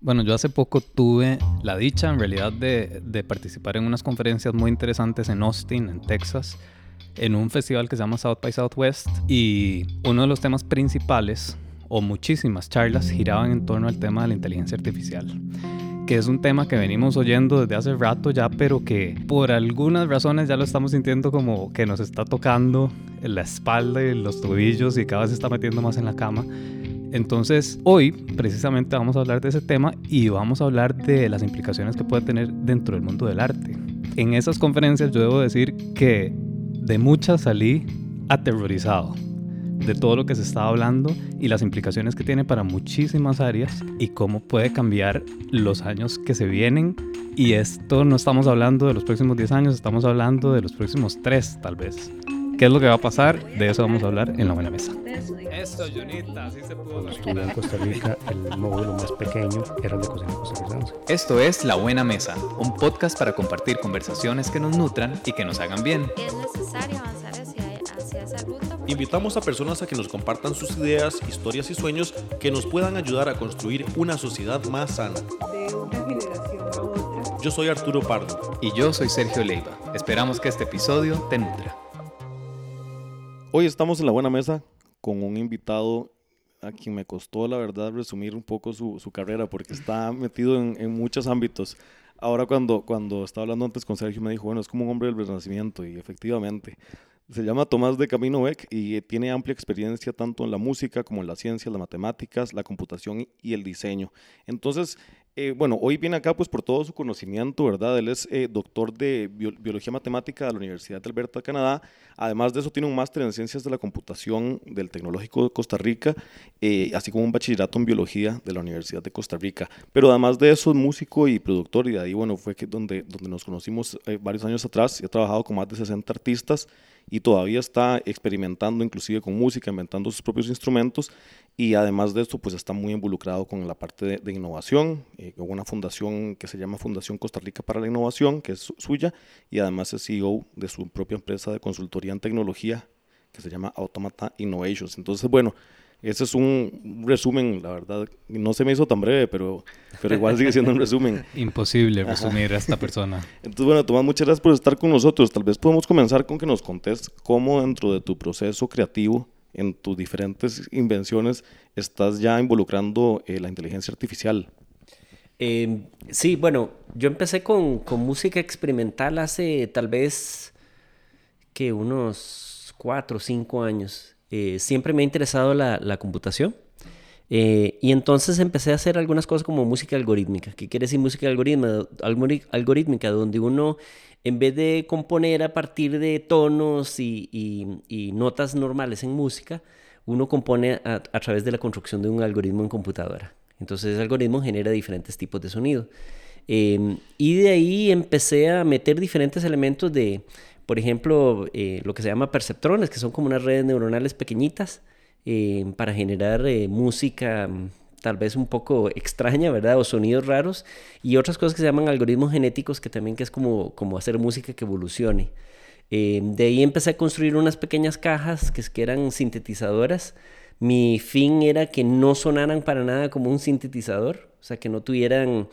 Bueno, yo hace poco tuve la dicha, en realidad, de, participar en unas conferencias muy interesantes en Austin, en Texas, en un festival que se llama South by Southwest. Y uno de los temas principales, o muchísimas charlas, giraban en torno al tema de la inteligencia artificial que es un tema que venimos oyendo desde hace rato ya, pero que por algunas razones ya lo estamos sintiendo como que nos está tocando en la espalda y los tobillos y cada vez se está metiendo más en la cama. Entonces, hoy precisamente vamos a hablar de ese tema y vamos a hablar de las implicaciones que puede tener dentro del mundo del arte. En esas conferencias yo debo decir que de muchas salí aterrorizado de todo lo que se está hablando y las implicaciones que tiene para muchísimas áreas y cómo puede cambiar los años que se vienen. Y esto no estamos hablando de los próximos 10 años, estamos hablando de los próximos 3 tal vez. ¿Qué es lo que va a pasar? De eso vamos a hablar en la buena mesa. Esto, Junita, así se pudo. Cuando estuve en Costa Rica, el módulo más pequeño era el de cocina costarricense. Esto es La Buena Mesa, un podcast para compartir conversaciones que nos nutran y que nos hagan bien. Es necesario avanzar hacia, hacia esa ruta. Invitamos a personas a que nos compartan sus ideas, historias y sueños que nos puedan ayudar a construir una sociedad más sana. de una generación a otra. Yo soy Arturo Pardo. Y yo soy Sergio Leiva. Esperamos que este episodio te nutra. Hoy estamos en la buena mesa con un invitado a quien me costó, la verdad, resumir un poco su, su carrera porque está metido en, muchos ámbitos. Ahora cuando, cuando estaba hablando antes con Sergio me dijo, bueno, es como un hombre del renacimiento y efectivamente. Se llama Tomás de Camino Beck y tiene amplia experiencia tanto en la música como en la ciencia, las matemáticas, la computación y el diseño. Entonces, eh, bueno, hoy viene acá pues por todo su conocimiento, ¿verdad? Él es eh, doctor de bio Biología Matemática de la Universidad de Alberta, Canadá. Además de eso, tiene un máster en Ciencias de la Computación del Tecnológico de Costa Rica, eh, así como un bachillerato en Biología de la Universidad de Costa Rica. Pero además de eso, es músico y productor y de ahí, bueno, fue donde, donde nos conocimos varios años atrás y ha trabajado con más de 60 artistas y todavía está experimentando inclusive con música, inventando sus propios instrumentos y además de esto pues está muy involucrado con la parte de, innovación, eh, con una fundación que se llama Fundación Costa Rica para la Innovación, que es su, suya, y además es CEO de su propia empresa de consultoría en tecnología que se llama Automata Innovations. Entonces, bueno, ese es un resumen, la verdad, no se me hizo tan breve, pero, pero igual sigue siendo un resumen. Imposible resumir a esta persona. Entonces, bueno, Tomás, muchas gracias por estar con nosotros. Tal vez podemos comenzar con que nos contes cómo dentro de tu proceso creativo, en tus diferentes invenciones, estás ya involucrando eh, la inteligencia artificial. Eh, sí, bueno, yo empecé con, con música experimental hace tal vez que unos cuatro o cinco años. Eh, siempre me ha interesado la, computación. Eh, y entonces empecé a hacer algunas cosas como música algorítmica. ¿Qué quiere decir música algorítmica? Donde uno, en vez de componer a partir de tonos y, notas normales en música, uno compone a, través de la construcción de un algoritmo en computadora. Entonces ese algoritmo genera diferentes tipos de sonido. Eh, y de ahí empecé a meter diferentes elementos de, por ejemplo, eh, lo que se llama perceptrones, que son como unas redes neuronales pequeñitas eh, para generar eh, música tal vez un poco extraña, ¿verdad? O sonidos raros, y otras cosas que se llaman algoritmos genéticos, que también que es como, como hacer música que evolucione. Eh, de ahí empecé a construir unas pequeñas cajas que, que eran sintetizadoras. Mi fin era que no sonaran para nada como un sintetizador, o sea, que no tuvieran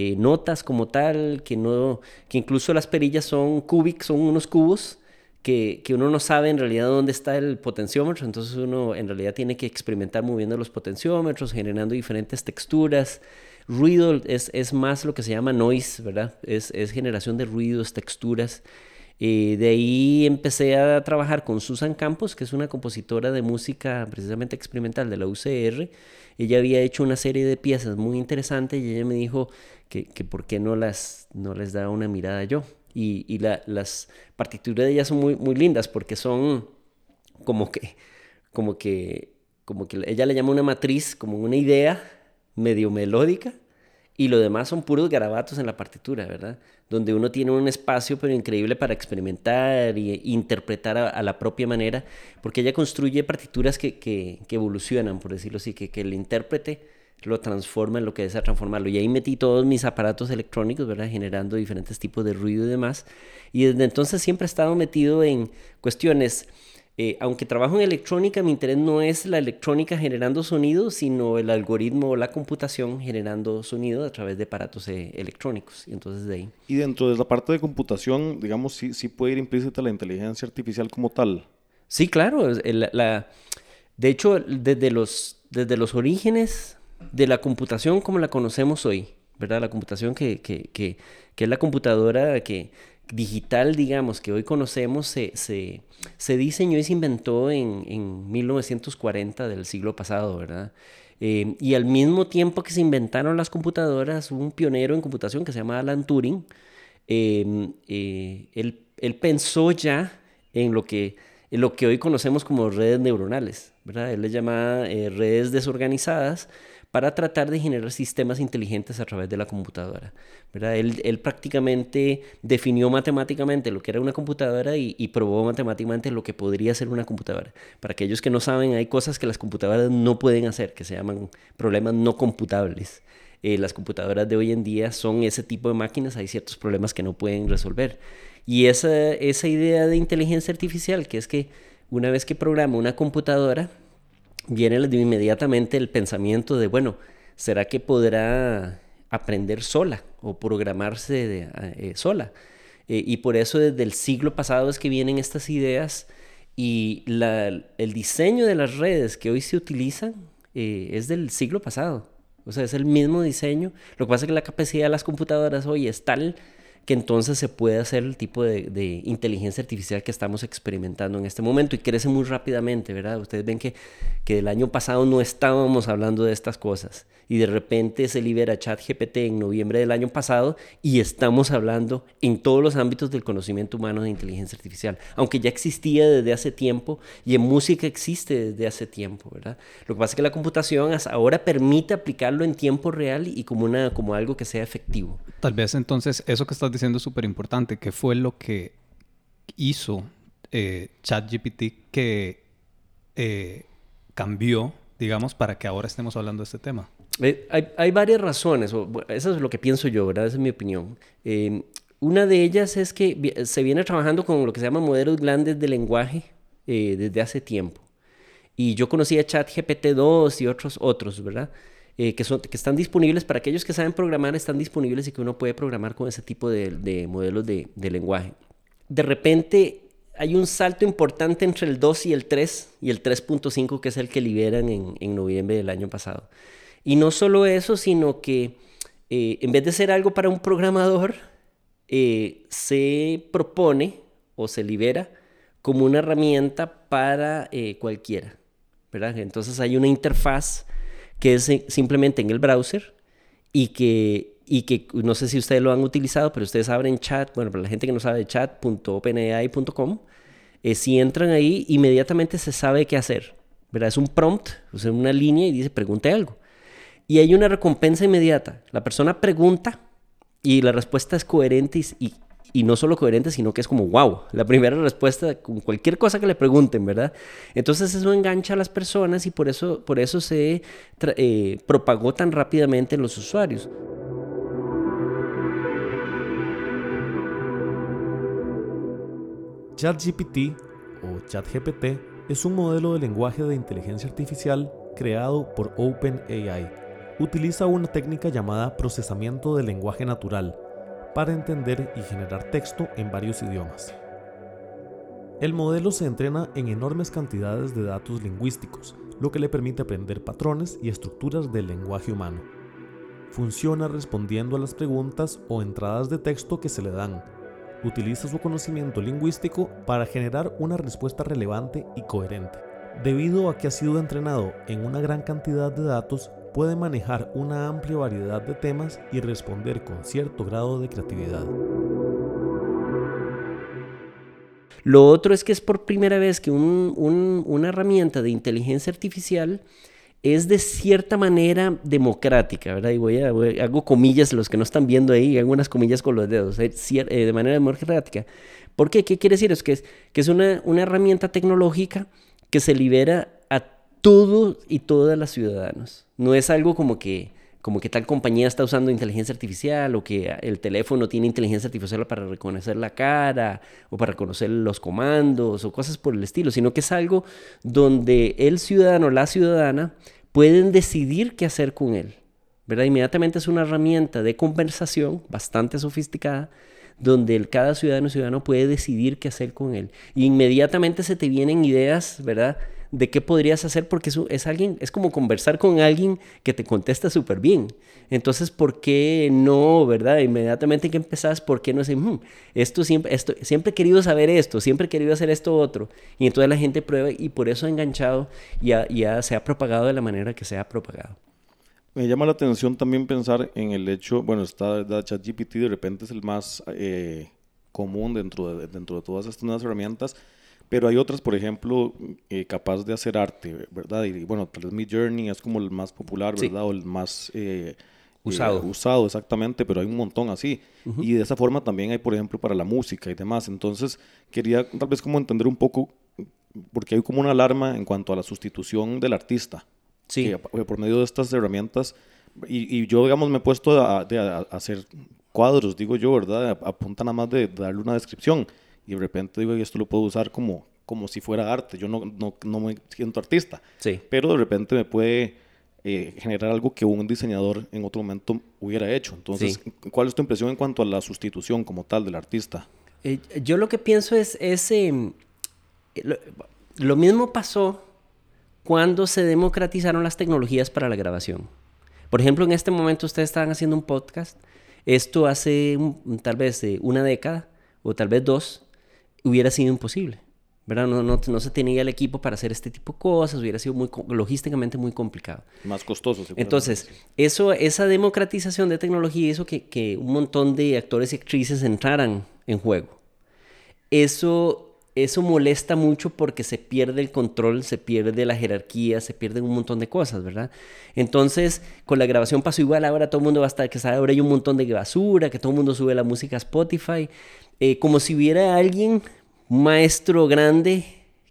eh, notas como tal, que, no, que incluso las perillas son cubic, son unos cubos que, que, uno no sabe en realidad dónde está el potenciómetro, entonces uno en realidad tiene que experimentar moviendo los potenciómetros, generando diferentes texturas. Ruido es, es más lo que se llama noise, ¿verdad? Es, es generación de ruidos, texturas. Eh, de ahí empecé a trabajar con Susan Campos, que es una compositora de música precisamente experimental de la UCR. Ella había hecho una serie de piezas muy interesantes y ella me dijo que, que por qué no, las, no les da una mirada yo. Y, y la, las partituras de ella son muy, muy lindas porque son como que, como que, como que ella le llama una matriz, como una idea medio melódica, y lo demás son puros garabatos en la partitura, ¿verdad? Donde uno tiene un espacio pero increíble para experimentar e interpretar a, a la propia manera, porque ella construye partituras que, que, que evolucionan, por decirlo así, que, que el intérprete lo transforma en lo que desea transformarlo. Y ahí metí todos mis aparatos electrónicos, ¿verdad? Generando diferentes tipos de ruido y demás. Y desde entonces siempre he estado metido en cuestiones eh, aunque trabajo en electrónica, mi interés no es la electrónica generando sonido, sino el algoritmo o la computación generando sonido a través de aparatos eh, electrónicos. Y entonces de ahí. Y dentro de la parte de computación, digamos, sí, sí puede ir implícita la inteligencia artificial como tal. Sí, claro. el- la, de hecho, desde los, desde los orígenes de la computación como la conocemos hoy, ¿verdad? La computación que, que, que, que es la computadora que, digital, digamos, que hoy conocemos, se, se, se diseñó y se inventó en, en 1940 del siglo pasado, ¿verdad? Eh, y al mismo tiempo que se inventaron las computadoras, un pionero en computación que se llama Alan Turing. eh, eh, él, él pensó ya en lo que, en lo que hoy conocemos como redes neuronales, ¿verdad? Él le llama eh, redes desorganizadas para tratar de generar sistemas inteligentes a través de la computadora. ¿verdad? Él, prácticamente definió matemáticamente lo que era una computadora y, y, probó matemáticamente lo que podría ser una computadora. Para aquellos que no saben, hay cosas que las computadoras no pueden hacer, que se llaman problemas no computables. Eh, las computadoras de hoy en día son ese tipo de máquinas, hay ciertos problemas que no pueden resolver. Y esa, esa idea de inteligencia artificial, que es que una vez que programa una computadora, viene inmediatamente el pensamiento de, bueno, ¿será que podrá aprender sola o programarse eh, sola? Eh, y por eso desde el siglo pasado es que vienen estas ideas y la, el diseño de las redes que hoy se utilizan eh, es del siglo pasado. O sea, es el mismo diseño. Lo que pasa es que la capacidad de las computadoras hoy es tal que entonces se puede hacer el tipo de, inteligencia artificial que estamos experimentando en este momento y crece muy rápidamente, ¿verdad? Ustedes ven que, que el año pasado no estábamos hablando de estas cosas y de repente se libera ChatGPT en noviembre del año pasado y estamos hablando en todos los ámbitos del conocimiento humano de inteligencia artificial, aunque ya existía desde hace tiempo y en música existe desde hace tiempo, ¿verdad? Lo que pasa es que la computación ahora permite aplicarlo en tiempo real y como, una, como algo que sea efectivo. Tal vez entonces eso que estás diciendo es súper importante, que fue lo que hizo eh, ChatGPT que eh, cambió, digamos, para que ahora estemos hablando de este tema. Eh, hay, hay, varias razones, eso es lo que pienso yo, ¿verdad? Esa es mi opinión. Una de ellas es que se viene trabajando con lo que se llama modelos grandes de lenguaje desde hace tiempo. Y yo conocía ChatGPT 2 y otros, otros ¿verdad? Eh, que, son, que están disponibles para aquellos que saben programar, están disponibles y que uno puede programar con ese tipo de, de modelos de, de lenguaje. De repente hay un salto importante entre el 2 y el 3 y el 3.5 que es el que liberan en, en, noviembre del año pasado. Y no solo eso, sino que eh, en vez de ser algo para un programador, eh, se propone o se libera como una herramienta para eh, cualquiera. ¿verdad? Entonces hay una interfaz que es simplemente en el browser y que, y que no sé si ustedes lo han utilizado, pero ustedes abren chat, bueno, para la gente que no sabe, chat.openai.com, eh, si entran ahí, inmediatamente se sabe qué hacer. ¿verdad? Es un prompt, o sea, una línea y dice, pregunte algo. Y hay una recompensa inmediata. La persona pregunta y la respuesta es coherente y, y, y, no solo coherente, sino que es como, wow, la primera respuesta con cualquier cosa que le pregunten, ¿verdad? Entonces eso engancha a las personas y por eso, por eso se eh, propagó tan rápidamente en los usuarios. ChatGPT o ChatGPT es un modelo de lenguaje de inteligencia artificial creado por OpenAI. Utiliza una técnica llamada procesamiento de lenguaje natural para entender y generar texto en varios idiomas. El modelo se entrena en enormes cantidades de datos lingüísticos, lo que le permite aprender patrones y estructuras del lenguaje humano. Funciona respondiendo a las preguntas o entradas de texto que se le dan. Utiliza su conocimiento lingüístico para generar una respuesta relevante y coherente. Debido a que ha sido entrenado en una gran cantidad de datos, puede manejar una amplia variedad de temas y responder con cierto grado de creatividad. Lo otro es que es por primera vez que un, un, una herramienta de inteligencia artificial es de cierta manera democrática, ¿verdad? Y voy a, hago comillas, los que no están viendo ahí, hago unas comillas con los dedos, eh, de manera democrática. ¿Por qué? ¿Qué quiere decir? Es que es, que es una, herramienta tecnológica que se libera todos y todas las ciudadanos. No es algo como que, como que tal compañía está usando inteligencia artificial o que el teléfono tiene inteligencia artificial para reconocer la cara o para reconocer los comandos o cosas por el estilo, sino que es algo donde el ciudadano o la ciudadana pueden decidir qué hacer con él. ¿verdad? Inmediatamente es una herramienta de conversación bastante sofisticada donde el, cada ciudadano ciudadano puede decidir qué hacer con él. Y inmediatamente se te vienen ideas, ¿verdad? De qué podrías hacer porque es, es alguien, es como conversar con alguien que te contesta súper bien. Entonces, ¿por qué no, verdad? Inmediatamente que empezás, ¿por qué no decir, hmm, esto siempre, esto, siempre he querido saber esto, siempre he querido hacer esto otro? Y entonces la gente prueba y por eso ha enganchado y ya, ya se ha propagado de la manera que se ha propagado. Me llama la atención también pensar en el hecho, bueno, está ChatGPT de repente es el más eh, común dentro de, dentro de todas estas nuevas herramientas, pero hay otras, por ejemplo, eh, capaz de hacer arte, ¿verdad? Y bueno, tal vez Mi Journey es como el más popular, ¿verdad? O el más eh, usado. usado, exactamente, pero hay un montón así. Y de esa forma también hay, por ejemplo, para la música y demás. Entonces, quería tal vez como entender un poco, porque hay como una alarma en cuanto a la sustitución del artista. Sí. por medio de estas herramientas, y, yo, digamos, me he puesto a, hacer cuadros, digo yo, ¿verdad? Apunta nada más de darle una descripción y de repente digo, esto lo puedo usar como, como si fuera arte. Yo no, no, no me siento artista, sí. pero de repente me puede eh, generar algo que un diseñador en otro momento hubiera hecho. Entonces, ¿cuál es tu impresión en cuanto a la sustitución como tal del artista? Eh, yo lo que pienso es, ese lo, lo mismo pasó cuando se democratizaron las tecnologías para la grabación. Por ejemplo, en este momento ustedes estaban haciendo un podcast. Esto hace tal vez eh, una década o tal vez dos hubiera sido imposible. ¿verdad? No, no, no, se tenía el equipo para hacer este tipo de cosas, hubiera sido muy, logísticamente muy complicado. Más costoso. Entonces, eso, esa democratización de tecnología hizo que, que un montón de actores y actrices entraran en juego. Eso eso molesta mucho porque se pierde el control, se pierde la jerarquía, se pierden un montón de cosas, ¿verdad? Entonces, con la grabación pasó igual, ahora todo el mundo va a estar, que sabe, ahora hay un montón de basura, que todo el mundo sube la música a Spotify, eh, como si hubiera alguien, maestro grande,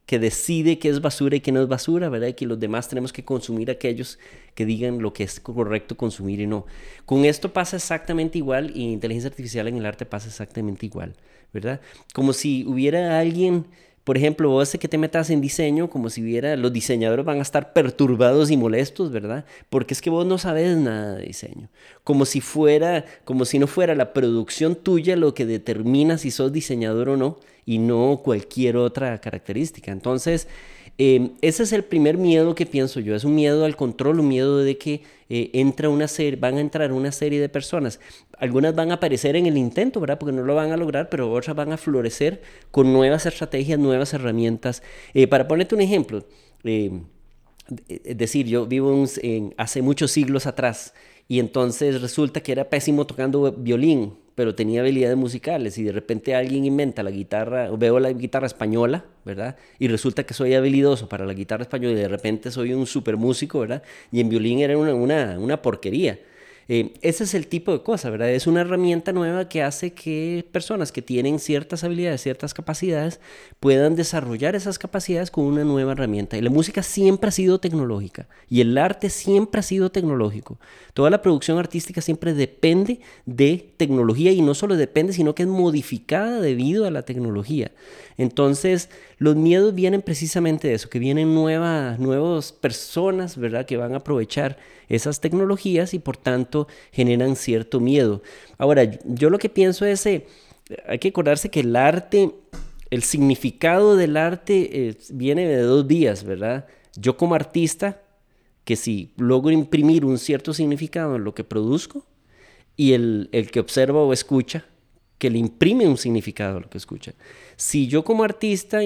que decide qué es basura y qué no es basura, ¿verdad? Y que los demás tenemos que consumir aquellos que digan lo que es correcto consumir y no. Con esto pasa exactamente igual y inteligencia artificial en el arte pasa exactamente igual, ¿verdad? Como si hubiera alguien por ejemplo, vos que te metas en diseño, como si viera, los diseñadores van a estar perturbados y molestos, ¿verdad? Porque es que vos no sabes nada de diseño. Como si fuera, como si no fuera la producción tuya lo que determina si sos diseñador o no, y no cualquier otra característica. Entonces, Em, ese es el primer miedo que pienso yo, es un miedo al control, un miedo de que eh, una van a entrar una serie de personas. Algunas van a aparecer en el intento, ¿verdad? Porque no lo van a lograr, pero otras van a florecer con nuevas estrategias, nuevas herramientas. Eh, para ponerte un ejemplo, em, es decir, yo vivo en, hace muchos siglos atrás y entonces resulta que era pésimo tocando violín pero tenía habilidades musicales y de repente alguien inventa la guitarra, veo la guitarra española, ¿verdad? Y resulta que soy habilidoso para la guitarra española y de repente soy un super músico, ¿verdad? Y en violín era una, una, una porquería. Eh, ese es el tipo de cosa, ¿verdad? Es una herramienta nueva que hace que personas que tienen ciertas habilidades, ciertas capacidades, puedan desarrollar esas capacidades con una nueva herramienta. Y la música siempre ha sido tecnológica y el arte siempre ha sido tecnológico. Toda la producción artística siempre depende de tecnología y no solo depende, sino que es modificada debido a la tecnología. Entonces, los miedos vienen precisamente de eso, que vienen nuevas, nuevas personas, ¿verdad? Que van a aprovechar esas tecnologías y por tanto generan cierto miedo. Ahora, yo lo que pienso es, eh, hay que acordarse que el arte, el significado del arte eh, viene de dos días, ¿verdad? Yo como artista, que si logro imprimir un cierto significado en lo que produzco, y el, el que observa o escucha, que le imprime un significado a lo que escucha. Si yo como artista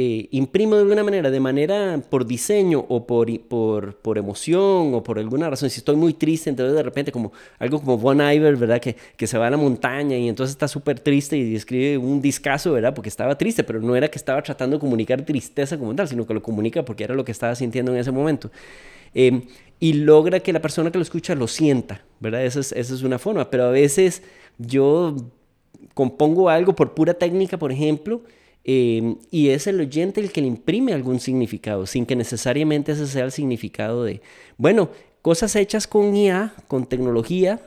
eh, imprimo de alguna manera, de manera por diseño o por, por, por, emoción o por alguna razón, si estoy muy triste, entonces de repente como algo como Von Iver, ¿verdad? Que, que se va a la montaña y entonces está súper triste y escribe un discazo, ¿verdad? Porque estaba triste, pero no era que estaba tratando de comunicar tristeza como tal, sino que lo comunica porque era lo que estaba sintiendo en ese momento. Em, y logra que la persona que lo escucha lo sienta, ¿verdad? Esa es, esa es una forma, pero a veces yo compongo algo por pura técnica, por ejemplo, eh, y es el oyente el que le imprime algún significado, sin que necesariamente ese sea el significado de, bueno, cosas hechas con IA, con tecnología,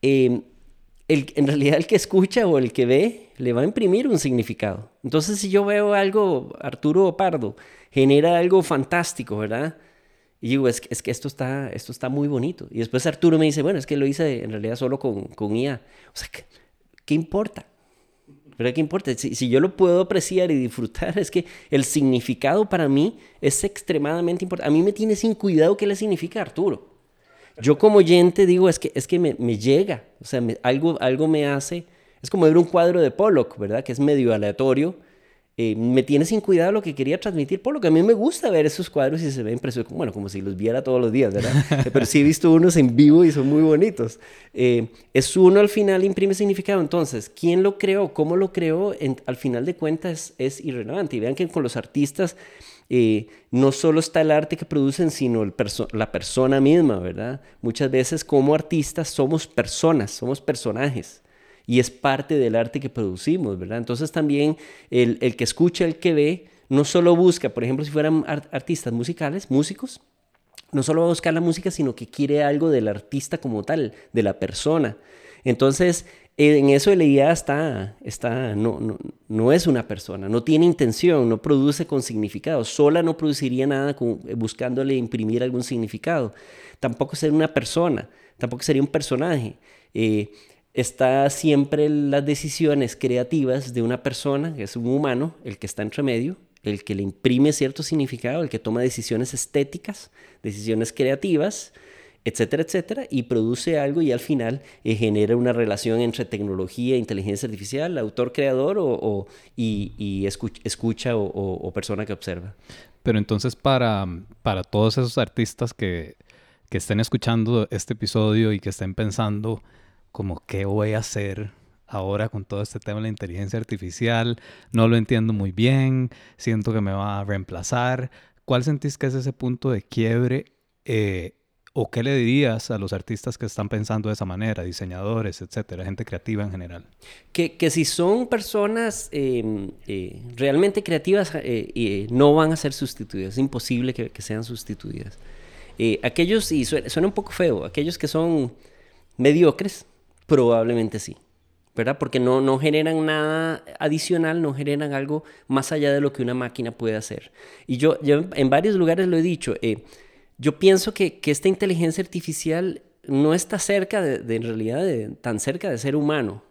em, el, en realidad el que escucha o el que ve le va a imprimir un significado. Entonces, si yo veo algo, Arturo Pardo, genera algo fantástico, ¿verdad? Y digo, es, es que esto está, esto está muy bonito. Y después Arturo me dice, bueno, es que lo hice en realidad solo con, con IA. O sea, ¿qué, qué importa? ¿Pero qué importa? Si, si, yo lo puedo apreciar y disfrutar, es que el significado para mí es extremadamente importante. A mí me tiene sin cuidado qué le significa Arturo. Yo como oyente digo, es que, es que me, me llega, o sea, algo, algo me hace, es como ver un cuadro de Pollock, ¿verdad? Que es medio aleatorio, eh, me tiene sin cuidado lo que quería transmitir, por lo que a mí me gusta ver esos cuadros y se ven preciosos, bueno, como si los viera todos los días, ¿verdad? Pero sí he visto unos en vivo y son muy bonitos. Eh, es uno al final imprime significado, entonces, ¿quién lo creó? ¿Cómo lo creó? En, al final de cuentas es, es, irrelevante. Y vean que con los artistas eh, no solo está el arte que producen, sino el perso la persona misma, ¿verdad? Muchas veces como artistas somos personas, somos personajes y es parte del arte que producimos, ¿verdad? Entonces también el, el que escucha, el que ve, no solo busca, por ejemplo, si fueran art artistas musicales, músicos, no solo va a buscar la música, sino que quiere algo del artista como tal, de la persona. Entonces, en eso el IA está, está no, no, no, es una persona, no tiene intención, no produce con significado, sola no produciría nada buscándole imprimir algún significado. Tampoco sería una persona, tampoco sería un personaje. Eh, está siempre las decisiones creativas de una persona, que es un humano, el que está entre medio, el que le imprime cierto significado, el que toma decisiones estéticas, decisiones creativas, etcétera, etcétera, y produce algo y al final eh, genera una relación entre tecnología e inteligencia artificial, autor, creador o, y, escucha o, o, persona que observa. Pero entonces para, para todos esos artistas que, que estén escuchando este episodio y que estén pensando, como qué voy a hacer ahora con todo este tema de la inteligencia artificial, no lo entiendo muy bien, siento que me va a reemplazar. ¿Cuál sentís que es ese punto de quiebre? Eh, ¿O qué le dirías a los artistas que están pensando de esa manera, diseñadores, etcétera, gente creativa en general? Que, que si son personas eh, eh, realmente creativas, eh, no van a ser sustituidas, es imposible que, que sean sustituidas. aquellos, y suena, suena un poco feo, aquellos que son mediocres, Probablemente sí, ¿verdad? Porque no, no generan nada adicional, no generan algo más allá de lo que una máquina puede hacer. Y yo, yo en varios lugares lo he dicho, eh, yo pienso que, que, esta inteligencia artificial no está cerca de, en realidad, de, tan cerca de ser humano.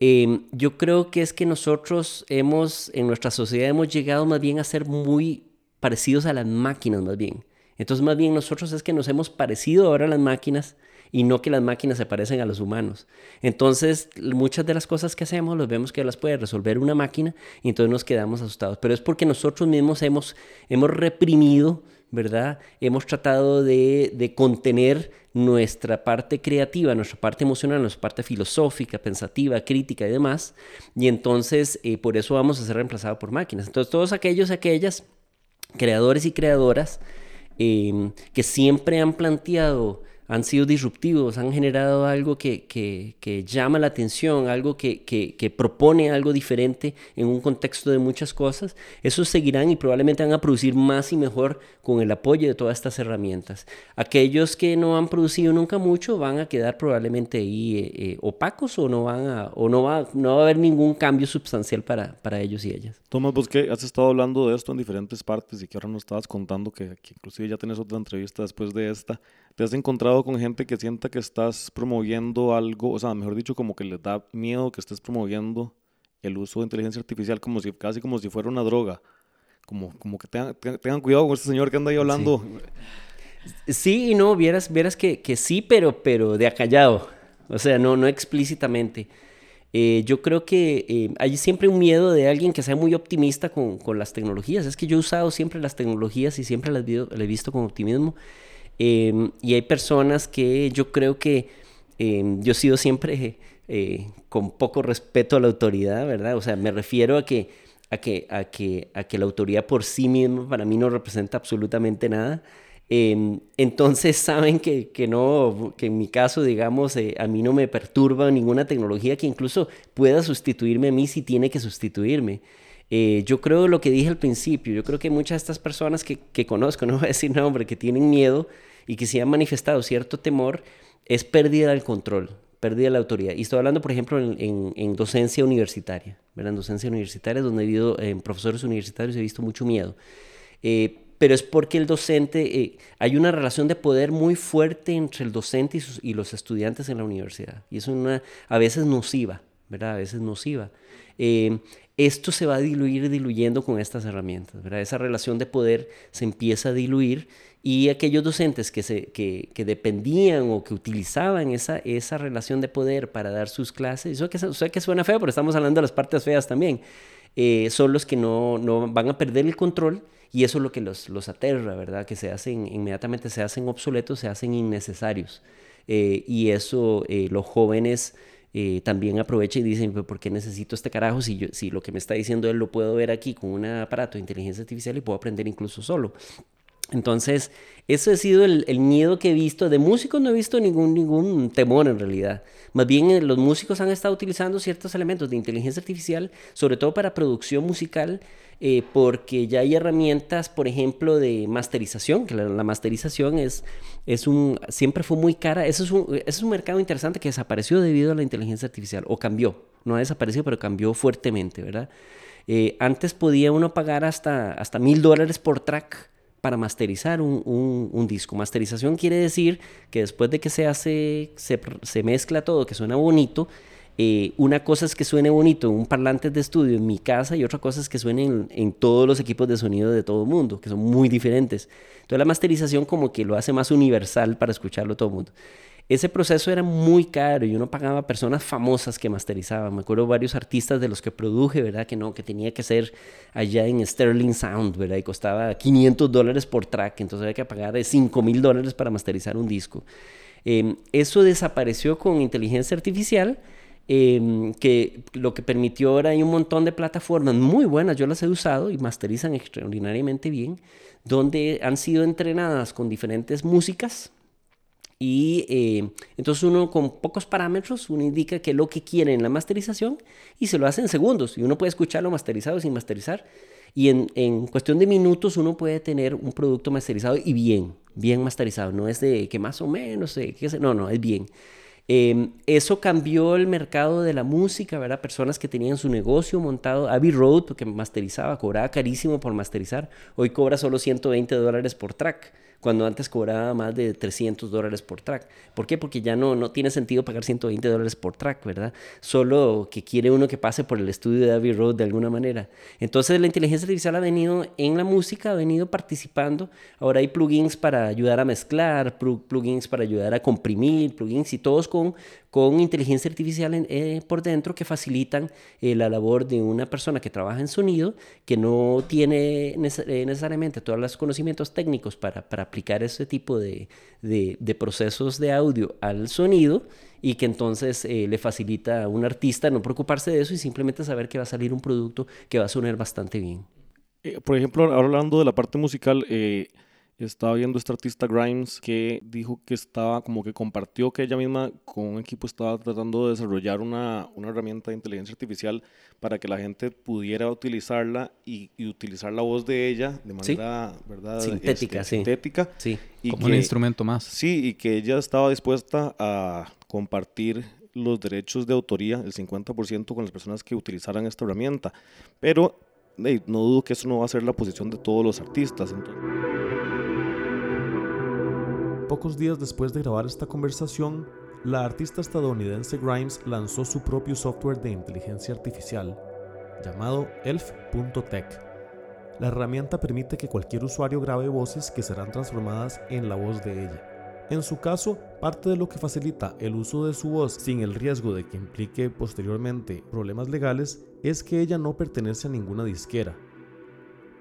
Eh, yo creo que es que nosotros hemos, en nuestra sociedad hemos llegado más bien a ser muy parecidos a las máquinas, más bien. Entonces, más bien nosotros es que nos hemos parecido ahora a las máquinas y no que las máquinas se parecen a los humanos. Entonces, muchas de las cosas que hacemos los vemos que las puede resolver una máquina y entonces nos quedamos asustados. Pero es porque nosotros mismos hemos, hemos reprimido, ¿verdad? Hemos tratado de, de contener nuestra parte creativa, nuestra parte emocional, nuestra parte filosófica, pensativa, crítica y demás. Y entonces, eh, por eso vamos a ser reemplazados por máquinas. Entonces, todos aquellos, aquellas creadores y creadoras eh, que siempre han planteado han sido disruptivos, han generado algo que, que, que llama la atención, algo que, que, propone algo diferente en un contexto de muchas cosas, esos seguirán y probablemente van a producir más y mejor con el apoyo de todas estas herramientas. Aquellos que no han producido nunca mucho van a quedar probablemente ahí eh, eh, opacos o no van a, o no va, no va a haber ningún cambio sustancial para, para ellos y ellas. Tomás, vos que has estado hablando de esto en diferentes partes y que ahora nos estabas contando que, que inclusive ya tenés otra entrevista después de esta, ¿te has encontrado con gente que sienta que estás promoviendo algo, o sea, mejor dicho, como que les da miedo que estés promoviendo el uso de inteligencia artificial como si, casi como si fuera una droga? Como, como que tengan, cuidado con este señor que anda ahí hablando. Sí, sí y no, vieras, vieras que, que, sí, pero, pero de acallado. O sea, no, no explícitamente. Eh, yo creo que eh, hay siempre un miedo de alguien que sea muy optimista con, con, las tecnologías. Es que yo he usado siempre las tecnologías y siempre las, las he visto con optimismo. Eh, y hay personas que yo creo que eh, yo he sido siempre eh, con poco respeto a la autoridad, ¿verdad? O sea, me refiero a que, a que, a que, a que la autoridad por sí misma para mí no representa absolutamente nada. Eh, entonces saben que, que, no, que en mi caso, digamos, eh, a mí no me perturba ninguna tecnología que incluso pueda sustituirme a mí si tiene que sustituirme. Eh, yo creo lo que dije al principio, yo creo que muchas de estas personas que, que, conozco, no voy a decir nombre, que tienen miedo, y que sí han manifestado cierto temor es pérdida del control, pérdida de la autoridad. Y estoy hablando, por ejemplo, en, docencia universitaria, ¿verdad? En docencia universitaria, donde he visto, en profesores universitarios he visto mucho miedo. Eh, pero es porque el docente, eh, hay una relación de poder muy fuerte entre el docente y, y, los estudiantes en la universidad. Y es una, a veces nociva, ¿verdad? A veces nociva. Eh, esto se va a diluir diluyendo con estas herramientas, ¿verdad? Esa relación de poder se empieza a diluir y aquellos docentes que, se, que, que dependían o que utilizaban esa, esa relación de poder para dar sus clases, eso que, o que suena feo, pero estamos hablando de las partes feas también, eh, son los que no, no, van a perder el control y eso es lo que los, los aterra, ¿verdad? Que se hacen, inmediatamente se hacen obsoletos, se hacen innecesarios. Eh, y eso los jóvenes eh, también aprovecha y dicen, ¿por qué necesito este carajo si, yo, si lo que me está diciendo él lo puedo ver aquí con un aparato de inteligencia artificial y puedo aprender incluso solo? Entonces, eso ha sido el, miedo que he visto. De músicos no he visto ningún, ningún temor en realidad. Más bien eh, los músicos han estado utilizando ciertos elementos de inteligencia artificial, sobre todo para producción musical, eh, porque ya hay herramientas, por ejemplo, de masterización, que la, masterización es, es un, siempre fue muy cara. Eso es, un, es un mercado interesante que desapareció debido a la inteligencia artificial, o cambió. No ha desaparecido, pero cambió fuertemente, ¿verdad? Eh, antes podía uno pagar hasta, hasta mil dólares por track para masterizar un, un, disco. Masterización quiere decir que después de que se hace, se, se mezcla todo, que suena bonito, eh, una cosa es que suene bonito en un parlante de estudio en mi casa y otra cosa es que suene en, todos los equipos de sonido de todo el mundo, que son muy diferentes. Entonces la masterización como que lo hace más universal para escucharlo todo el mundo. Ese proceso era muy caro y uno pagaba a personas famosas que masterizaban. Me acuerdo varios artistas de los que produje, ¿verdad? Que no, que tenía que ser allá en Sterling Sound, ¿verdad? Y costaba 500 dólares por track, entonces había que pagar 5 mil dólares para masterizar un disco. Em, eso desapareció con inteligencia artificial Em, que lo que permitió hay un montón de plataformas muy buenas, yo las he usado y masterizan extraordinariamente bien, donde han sido entrenadas con diferentes músicas y eh, entonces uno con pocos parámetros, uno indica que lo que quiere en la masterización y se lo hace en segundos y uno puede escucharlo masterizado sin masterizar y en, en cuestión de minutos uno puede tener un producto masterizado y bien, bien masterizado, no es de que más o menos, eh, que no, no, es bien. Em, eso cambió el mercado de la música, ¿verdad? Personas que tenían su negocio montado, Abbey Road, que masterizaba, cobraba carísimo por masterizar, hoy cobra solo 120 dólares por track cuando antes cobraba más de 300 dólares por track. ¿Por qué? Porque ya no, no tiene sentido pagar 120 dólares por track, ¿verdad? Solo que quiere uno que pase por el estudio de Abbey Road de alguna manera. Entonces la inteligencia artificial ha venido en la música, ha venido participando. Ahora hay plugins para ayudar a mezclar, plugins para ayudar a comprimir, plugins y todos con, con inteligencia artificial eh, por dentro que facilitan eh, la labor de una persona que trabaja en sonido, que no tiene eh, necesariamente todos los conocimientos técnicos para, para aplicar ese tipo de, de, procesos de audio al sonido y que entonces le facilita a un artista no preocuparse de eso y simplemente saber que va a salir un producto que va a sonar bastante bien. por ejemplo, hablando de la parte musical, estaba viendo esta artista Grimes que dijo que estaba como que compartió que ella misma con un equipo estaba tratando de desarrollar una, una herramienta de inteligencia artificial para que la gente pudiera utilizarla y, utilizar la voz de ella de manera ¿verdad? sintética, este, sintética sí. Y como un instrumento más. Sí, y que ella estaba dispuesta a compartir los derechos de autoría, el 50% con las personas que utilizaran esta herramienta. Pero no dudo que eso no va a ser la posición de todos los artistas. Entonces. Pocos días después de grabar esta conversación, la artista estadounidense Grimes lanzó su propio software de inteligencia artificial, llamado elf.tech. La herramienta permite que cualquier usuario grabe voces que serán transformadas en la voz de ella. En su caso, parte de lo que facilita el uso de su voz sin el riesgo de que implique posteriormente problemas legales es que ella no pertenece a ninguna disquera.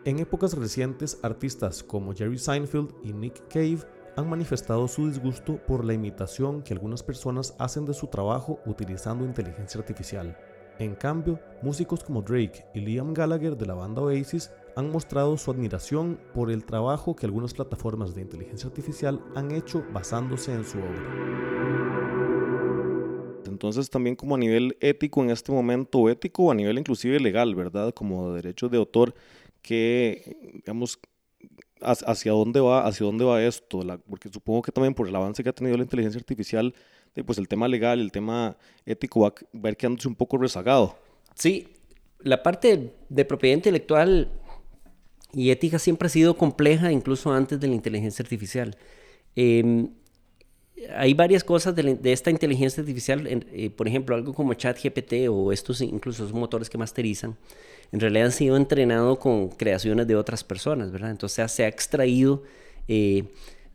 En épocas recientes, artistas como Jerry Seinfeld y Nick Cave han manifestado su disgusto por la imitación que algunas personas hacen de su trabajo utilizando inteligencia artificial. En cambio, músicos como Drake y Liam Gallagher de la banda Oasis han mostrado su admiración por el trabajo que algunas plataformas de inteligencia artificial han hecho basándose en su obra. Entonces también como a nivel ético en este momento, ético a nivel inclusive legal, ¿verdad? Como derechos de autor, que digamos hacia dónde va, hacia dónde va esto, porque supongo que también por el avance que ha tenido la inteligencia artificial, pues el tema legal, el tema ético va, a ir quedándose un poco rezagado. Sí, la parte de propiedad intelectual y ética siempre ha sido compleja, incluso antes de la inteligencia artificial. Em, hay varias cosas de, esta inteligencia artificial, eh, por ejemplo, algo como ChatGPT o estos incluso motores que masterizan, en realidad han sido entrenados con creaciones de otras personas, ¿verdad? Entonces se ha extraído eh,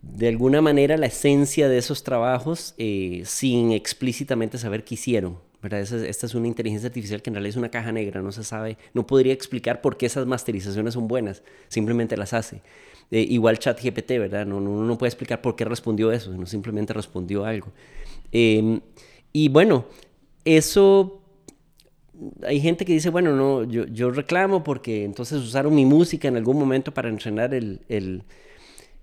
de alguna manera la esencia de esos trabajos eh, sin explícitamente saber qué hicieron. ¿Verdad? Esta, es una inteligencia artificial que en realidad es una caja negra, no se sabe, no podría explicar por qué esas masterizaciones son buenas, simplemente las hace. Eh, igual ChatGPT, ¿verdad? No, uno no puede explicar por qué respondió eso, sino simplemente respondió algo. Em, y bueno, eso hay gente que dice, bueno, no, yo, yo, reclamo porque entonces usaron mi música en algún momento para entrenar el, el...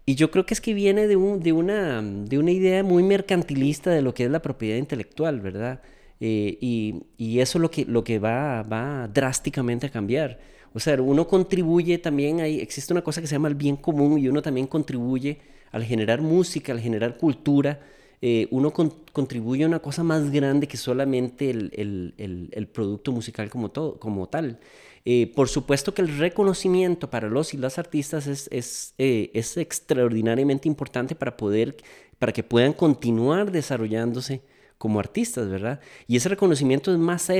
Y yo creo que es que viene de, un, de, una, de una idea muy mercantilista de lo que es la propiedad intelectual, ¿verdad? Eh, y, y, eso es lo que, lo que va, va drásticamente a cambiar. O sea, uno contribuye también, hay, existe una cosa que se llama el bien común y uno también contribuye al generar música, al generar cultura, eh, uno contribuye a una cosa más grande que solamente el, el, el, producto musical como, todo, como tal. Eh, por supuesto que el reconocimiento para los y las artistas es, es, es extraordinariamente importante para, poder, para que puedan continuar desarrollándose como artistas, ¿verdad? Y ese reconocimiento es más a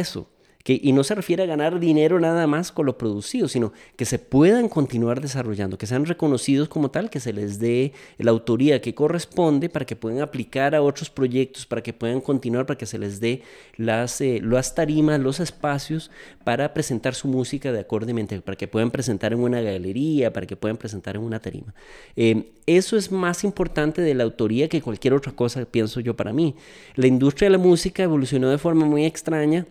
y no se refiere a ganar dinero nada más con lo producido, sino que se puedan continuar desarrollando, que sean reconocidos como tal, que se les dé la autoría que corresponde para que puedan aplicar a otros proyectos, para que puedan continuar, para que se les dé las, eh, tarimas, los espacios para presentar su música de acordemente, para que puedan presentar en una galería, para que puedan presentar en una tarima. Eh, eso es más importante de la autoría que cualquier otra cosa, pienso yo para mí. La industria de la música evolucionó de forma muy extraña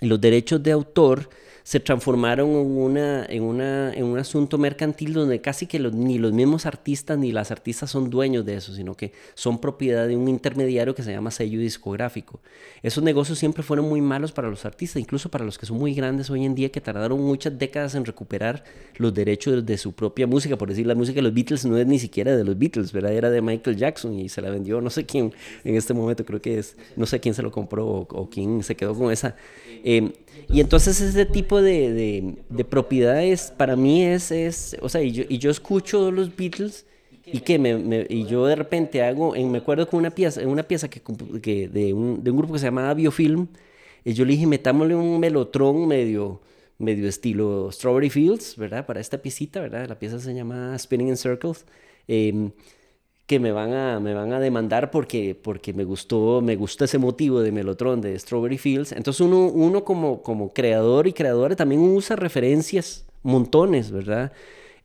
los derechos de autor se transformaron en, una, en, una, en un asunto mercantil donde casi que ni los mismos artistas ni las artistas son dueños de eso, sino que son propiedad de un intermediario que se llama sello discográfico. Esos negocios siempre fueron muy malos para los artistas, incluso para los que son muy grandes hoy en día, que tardaron muchas décadas en recuperar los derechos de su propia música. Por decir, la música de los Beatles no es ni siquiera de los Beatles, ¿verdad? Era de Michael Jackson y se la vendió no sé quién en este momento, creo que es, no sé quién se lo compró o, quién se quedó con esa. Eh, y entonces ese tipo de, de, propiedades para mí es, es o sea, y yo, y yo escucho los Beatles y que me, y yo de repente hago, me acuerdo con una pieza, una pieza que, que de, un, de un grupo que se llamaba Biofilm, y yo le dije, metámosle un melotrón medio, medio estilo Strawberry Fields, ¿verdad? Para esta piecita, ¿verdad? La pieza se llama Spinning in Circles. Eh, que me van a, me van a demandar porque, porque me, gustó, me gustó ese motivo de Melotron, de Strawberry Fields. Entonces uno, uno como, como creador y creadora también usa referencias, montones, ¿verdad?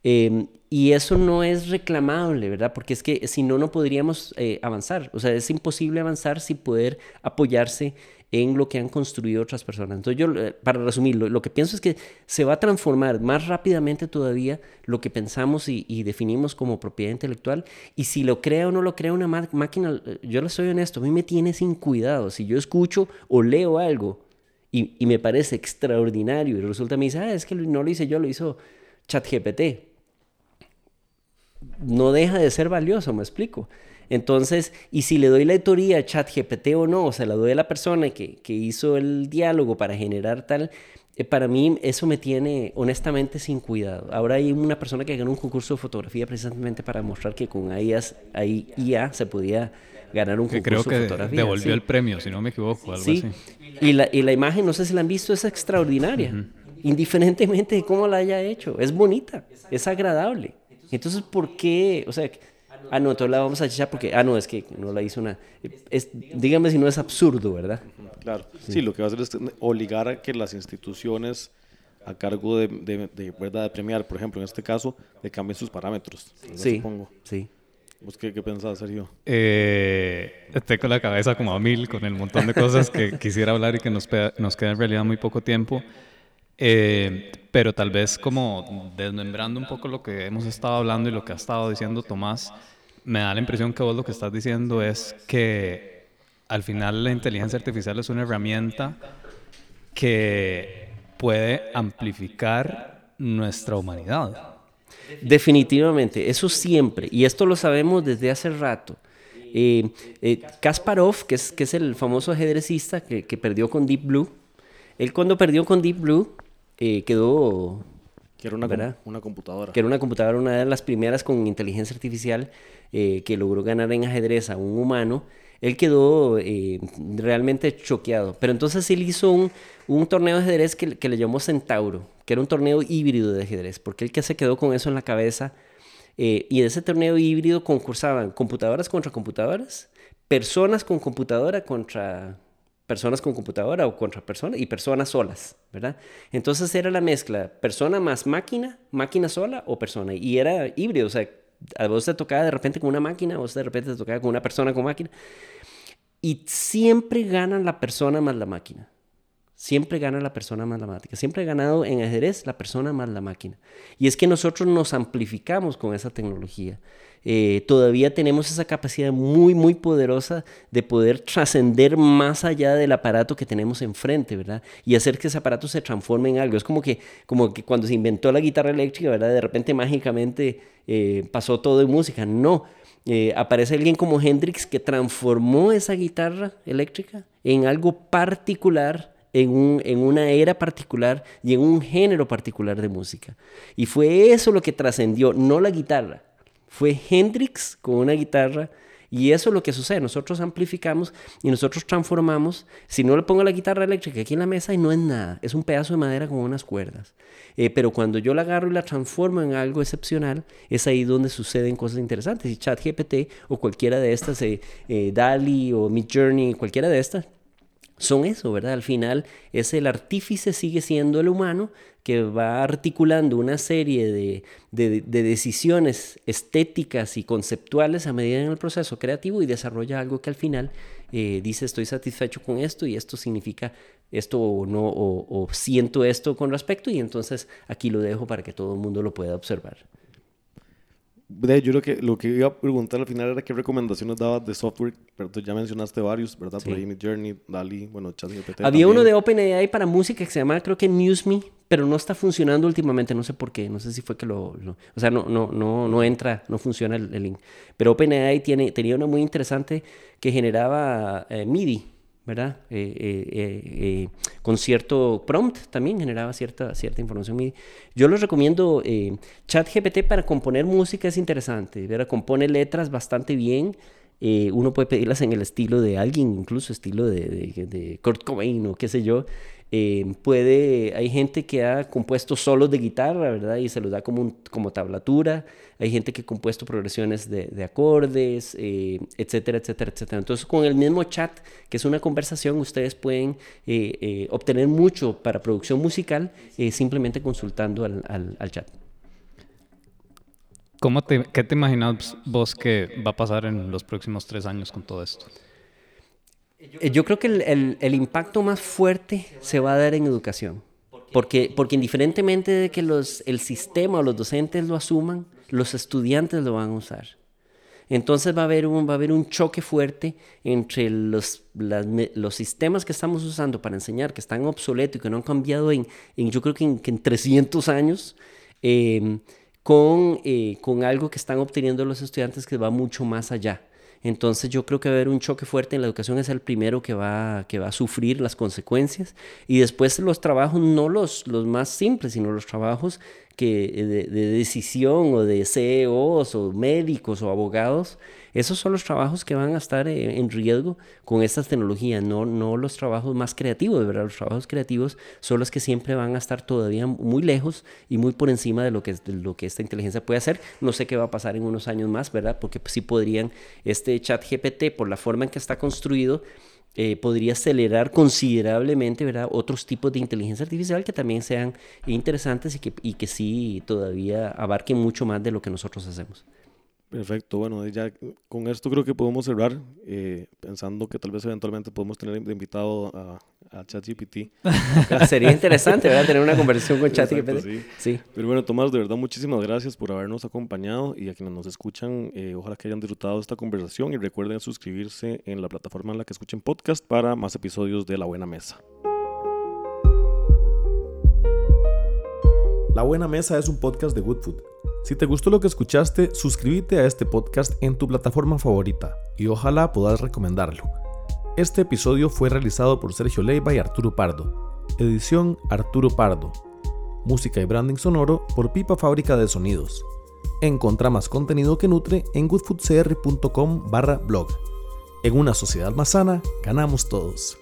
Em, y eso no es reclamable, ¿verdad? Porque es que si no, no podríamos eh, avanzar. O sea, es imposible avanzar sin poder apoyarse en lo que han construido otras personas. Entonces yo, eh, para resumir, lo, que pienso es que se va a transformar más rápidamente todavía lo que pensamos y, definimos como propiedad intelectual. Y si lo crea o no lo crea una máquina, eh, yo le soy honesto, a mí me tiene sin cuidado. Si yo escucho o leo algo y, y me parece extraordinario y resulta me dice, ah, es que no lo hice yo, lo hizo ChatGPT. No deja de ser valioso, me explico. Entonces, y si le doy la autoría a ChatGPT o no, o se la doy a la persona que, que hizo el diálogo para generar tal, eh, para mí eso me tiene honestamente sin cuidado. Ahora hay una persona que ganó un concurso de fotografía precisamente para mostrar que con IA, IA se podía ganar un concurso de fotografía. Creo que devolvió el premio, si no me equivoco, algo sí. así. Y la, y la imagen, no sé si la han visto, es extraordinaria. Indiferentemente de cómo la haya hecho. Es bonita, es agradable. Entonces, ¿por qué? O sea, ah, no, entonces la vamos a echar porque, ah, no, es que no la hizo una... Es, dígame si no es absurdo, ¿verdad? Claro, sí. lo que va a hacer es obligar a que las instituciones a cargo de, de, ¿verdad? de premiar, por ejemplo, en este caso, de cambien sus parámetros. Sí, supongo. sí. ¿Vos qué, qué pensás, Sergio? Eh, estoy con la cabeza como a mil, con el montón de cosas que quisiera hablar y que nos, nos queda en realidad muy poco tiempo. Eh, pero tal vez como desmembrando un poco lo que hemos estado hablando y lo que ha estado diciendo Tomás, me da la impresión que vos lo que estás diciendo es que al final la inteligencia artificial es una herramienta que puede amplificar nuestra humanidad. Definitivamente, eso siempre. Y esto lo sabemos desde hace rato. Eh, eh, Kasparov, que es, que es el famoso ajedrecista que, que perdió con Deep Blue, él cuando perdió con Deep Blue eh, quedó Que era una, com- una computadora. que era una computadora, una de las primeras con inteligencia artificial eh, que logró ganar en ajedrez a un humano, él quedó eh, realmente choqueado. Pero entonces él hizo un, un torneo de ajedrez que, que le llamó Centauro, que era un torneo híbrido de ajedrez, porque él que se quedó con eso en la cabeza. eh, y en ese torneo híbrido concursaban computadoras contra computadoras, personas con computadora contra personas con computadora o contra personas y personas solas, ¿verdad? Entonces era la mezcla, persona más máquina, máquina sola o persona. Y era híbrido, o sea, a vos te tocaba de repente con una máquina, a vos de repente te tocaba con una persona con máquina. Y siempre gana la persona más la máquina. Siempre gana la persona más la máquina. Siempre ha ganado en ajedrez la persona más la máquina. Y es que nosotros nos amplificamos con esa tecnología. Eh, todavía tenemos esa capacidad muy, muy poderosa de poder trascender más allá del aparato que tenemos enfrente, ¿verdad? Y hacer que ese aparato se transforme en algo. Es como que, como que cuando se inventó la guitarra eléctrica, ¿verdad? De repente mágicamente eh, pasó todo en música. No. Eh, aparece alguien como Hendrix que transformó esa guitarra eléctrica en algo particular en, un, en una era particular y en un género particular de música. Y fue eso lo que trascendió, no la guitarra. Fue Hendrix con una guitarra y eso es lo que sucede. Nosotros amplificamos y nosotros transformamos. Si no le pongo la guitarra eléctrica aquí en la mesa y no es nada, es un pedazo de madera con unas cuerdas. Eh, pero cuando yo la agarro y la transformo en algo excepcional, es ahí donde suceden cosas interesantes. Y ChatGPT o cualquiera de estas, eh, eh, DALI o Midjourney, cualquiera de estas, son eso, ¿verdad? Al final es el artífice, sigue siendo el humano que va articulando una serie de, de, de, decisiones estéticas y conceptuales a medida en el proceso creativo y desarrolla algo que al final eh, dice estoy satisfecho con esto y esto significa esto o no, o siento esto con respecto y entonces aquí lo dejo para que todo el mundo lo pueda observar. De, yo lo que, lo que iba a preguntar al final era qué recomendaciones dabas de software, pero tú ya mencionaste varios, ¿verdad? Sí. Por ahí Midjourney, DALI, bueno, ChatGPT. Había uno también. de OpenAI para música que se llamaba, creo que MuseMe, pero no está funcionando últimamente, no sé por qué, no sé si fue que lo... lo- o sea, no, no, no, no entra, no funciona el, el link. Pero OpenAI tiene, tenía una muy interesante que generaba eh, MIDI, ¿verdad? Eh, eh, eh, eh, con cierto prompt también generaba cierta, cierta información. Yo les recomiendo eh, ChatGPT para componer música, es interesante, ¿verdad? Compone letras bastante bien. Eh, uno puede pedirlas en el estilo de alguien, incluso estilo de, de, de Kurt Cobain o qué sé yo. Eh, puede, hay gente que ha compuesto solos de guitarra, ¿verdad? Y se los da como, como tablatura. Hay gente que ha compuesto progresiones de, de acordes, eh, etcétera, etcétera, etcétera. Entonces, con el mismo chat, que es una conversación, ustedes pueden eh, eh, obtener mucho para producción musical simplemente consultando al, chat. ¿Cómo ¿Qué te imaginas vos que va a pasar en los próximos tres años con todo esto? Eh, Yo creo que el, el- el impacto más fuerte se va a dar en educación. Porque, porque indiferentemente de que los, el sistema o los docentes lo asuman, los estudiantes lo van a usar. Entonces va a haber un, va a haber un choque fuerte entre los, las los sistemas que estamos usando para enseñar, que están obsoletos y que no han cambiado en, en yo creo que en, que en 300 años, eh, con, eh, con algo que están obteniendo los estudiantes que va mucho más allá. Entonces yo creo que haber un choque fuerte en la educación, es el primero que va, que va a sufrir las consecuencias. Y después los trabajos, no los, los más simples, sino los trabajos que, eh, de, de decisión o de CEOs o médicos o abogados, esos son los trabajos que van a estar eh, en riesgo con estas tecnologías, no, no los trabajos más creativos, ¿verdad? Los trabajos creativos son los que siempre van a estar todavía muy lejos y muy por encima de lo que, de lo que esta inteligencia puede hacer. No sé qué va a pasar en unos años más, ¿verdad? Porque sí podrían, este chat GPT, por la forma en que está construido, eh, podría acelerar considerablemente ¿verdad? otros tipos de inteligencia artificial que también sean interesantes y que, y que sí todavía abarquen mucho más de lo que nosotros hacemos. Perfecto, bueno, ya con esto creo que podemos cerrar, eh, pensando que tal vez eventualmente podemos tener de invitado a, a ChatGPT. Sería interesante ¿verdad? tener una conversación con ChatGPT. sí. Sí. Pero bueno, Tomás, de verdad muchísimas gracias por habernos acompañado y a quienes nos escuchan, eh, ojalá que hayan disfrutado de esta conversación y recuerden suscribirse en la plataforma en la que escuchen podcast para más episodios de La Buena Mesa. La Buena Mesa es un podcast de Good Food. Si te gustó lo que escuchaste, suscríbete a este podcast en tu plataforma favorita y ojalá puedas recomendarlo. Este episodio fue realizado por Sergio Leiva y Arturo Pardo. Edición Arturo Pardo. Música y branding sonoro por Pipa Fábrica de Sonidos. Encontra más contenido que nutre en goodfoodcr.com barra blog. En una sociedad más sana, ganamos todos.